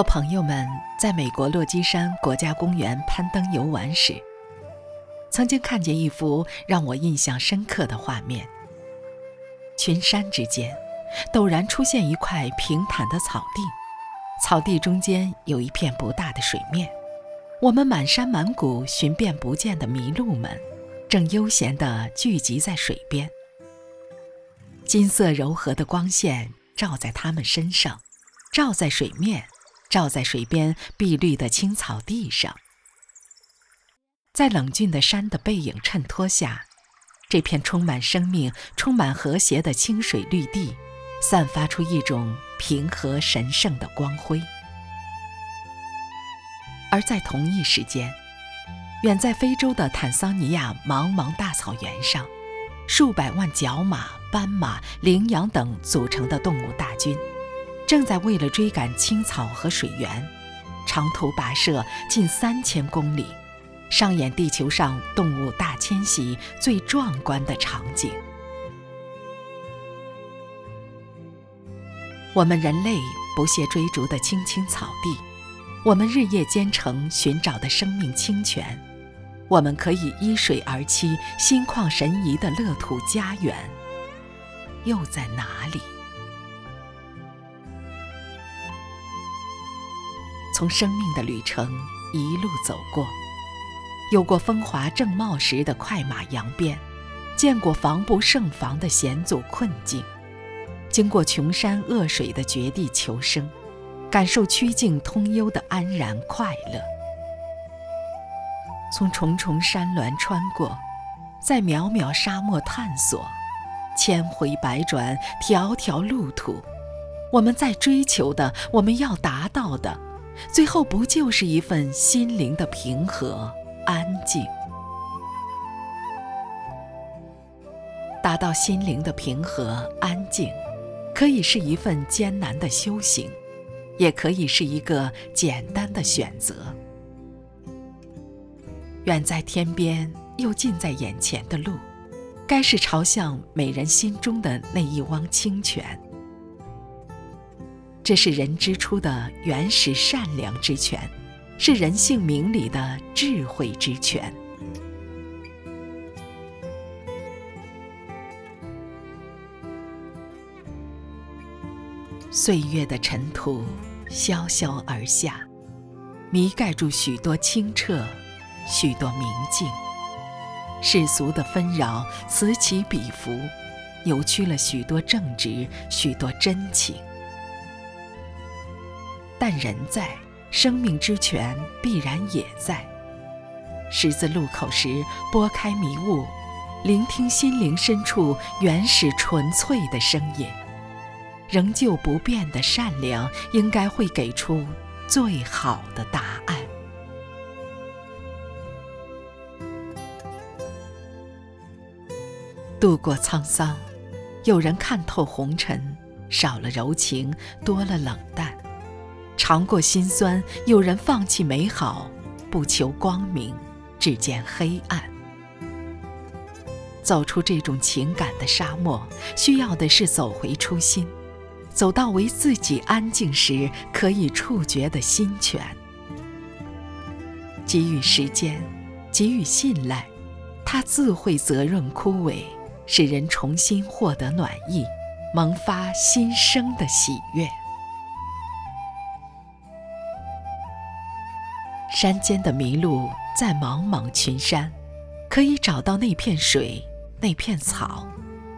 和朋友们在美国落基山国家公园攀登游玩时，曾经看见一幅让我印象深刻的画面：群山之间，陡然出现一块平坦的草地，草地中间有一片不大的水面。我们满山满谷寻遍不见的麋鹿们，正悠闲地聚集在水边。金色柔和的光线照在它们身上，照在水面。照在水边碧绿的青草地上，在冷峻的山的背影衬托下，这片充满生命、充满和谐的清水绿地，散发出一种平和神圣的光辉。而在同一时间，远在非洲的坦桑尼亚茫茫大草原上，数百万角马、斑马、羚羊等组成的动物大军。正在为了追赶青草和水源，长途跋涉近三千公里，上演地球上动物大迁徙最壮观的场景。我们人类不懈追逐的青青草地，我们日夜兼程寻找的生命清泉，我们可以依水而栖、心旷神怡的乐土家园，又在哪里？从生命的旅程一路走过，有过风华正茂时的快马扬鞭，见过防不胜防的险阻困境，经过穷山恶水的绝地求生，感受曲径通幽的安然快乐。从重重山峦穿过，在渺渺沙漠探索，千回百转，条条路途，我们在追求的，我们要达到的。最后不就是一份心灵的平和安静？达到心灵的平和安静，可以是一份艰难的修行，也可以是一个简单的选择。远在天边又近在眼前的路，该是朝向每人心中的那一汪清泉。这是人之初的原始善良之泉，是人性明理的智慧之泉。岁月的尘土萧萧而下，弥盖住许多清澈，许多明净。世俗的纷扰此起彼伏，扭曲了许多正直，许多真情。但人在，生命之泉必然也在。十字路口时，拨开迷雾，聆听心灵深处原始纯粹的声音。仍旧不变的善良，应该会给出最好的答案。度过沧桑，有人看透红尘，少了柔情，多了冷淡。尝过心酸，有人放弃美好，不求光明，只见黑暗。走出这种情感的沙漠，需要的是走回初心，走到为自己安静时可以触觉的心泉。给予时间，给予信赖，它自会责任枯萎，使人重新获得暖意，萌发新生的喜悦。山间的麋鹿在茫茫群山，可以找到那片水、那片草，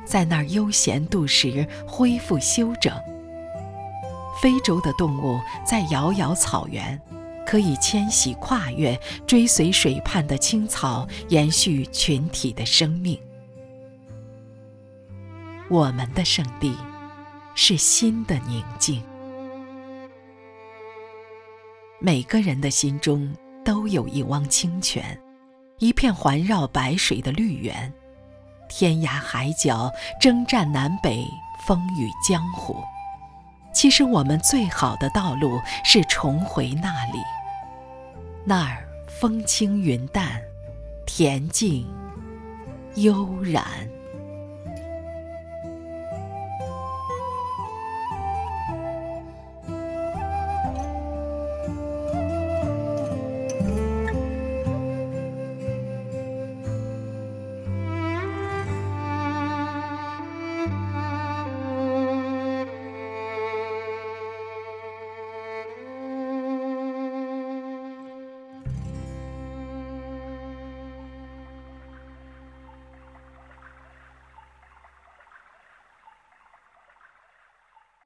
在那儿悠闲度时，恢复休整。非洲的动物在遥遥草原，可以迁徙跨越，追随水畔的青草，延续群体的生命。我们的圣地，是心的宁静。每个人的心中都有一汪清泉，一片环绕白水的绿园。天涯海角，征战南北，风雨江湖。其实我们最好的道路是重回那里，那儿风轻云淡，恬静悠然。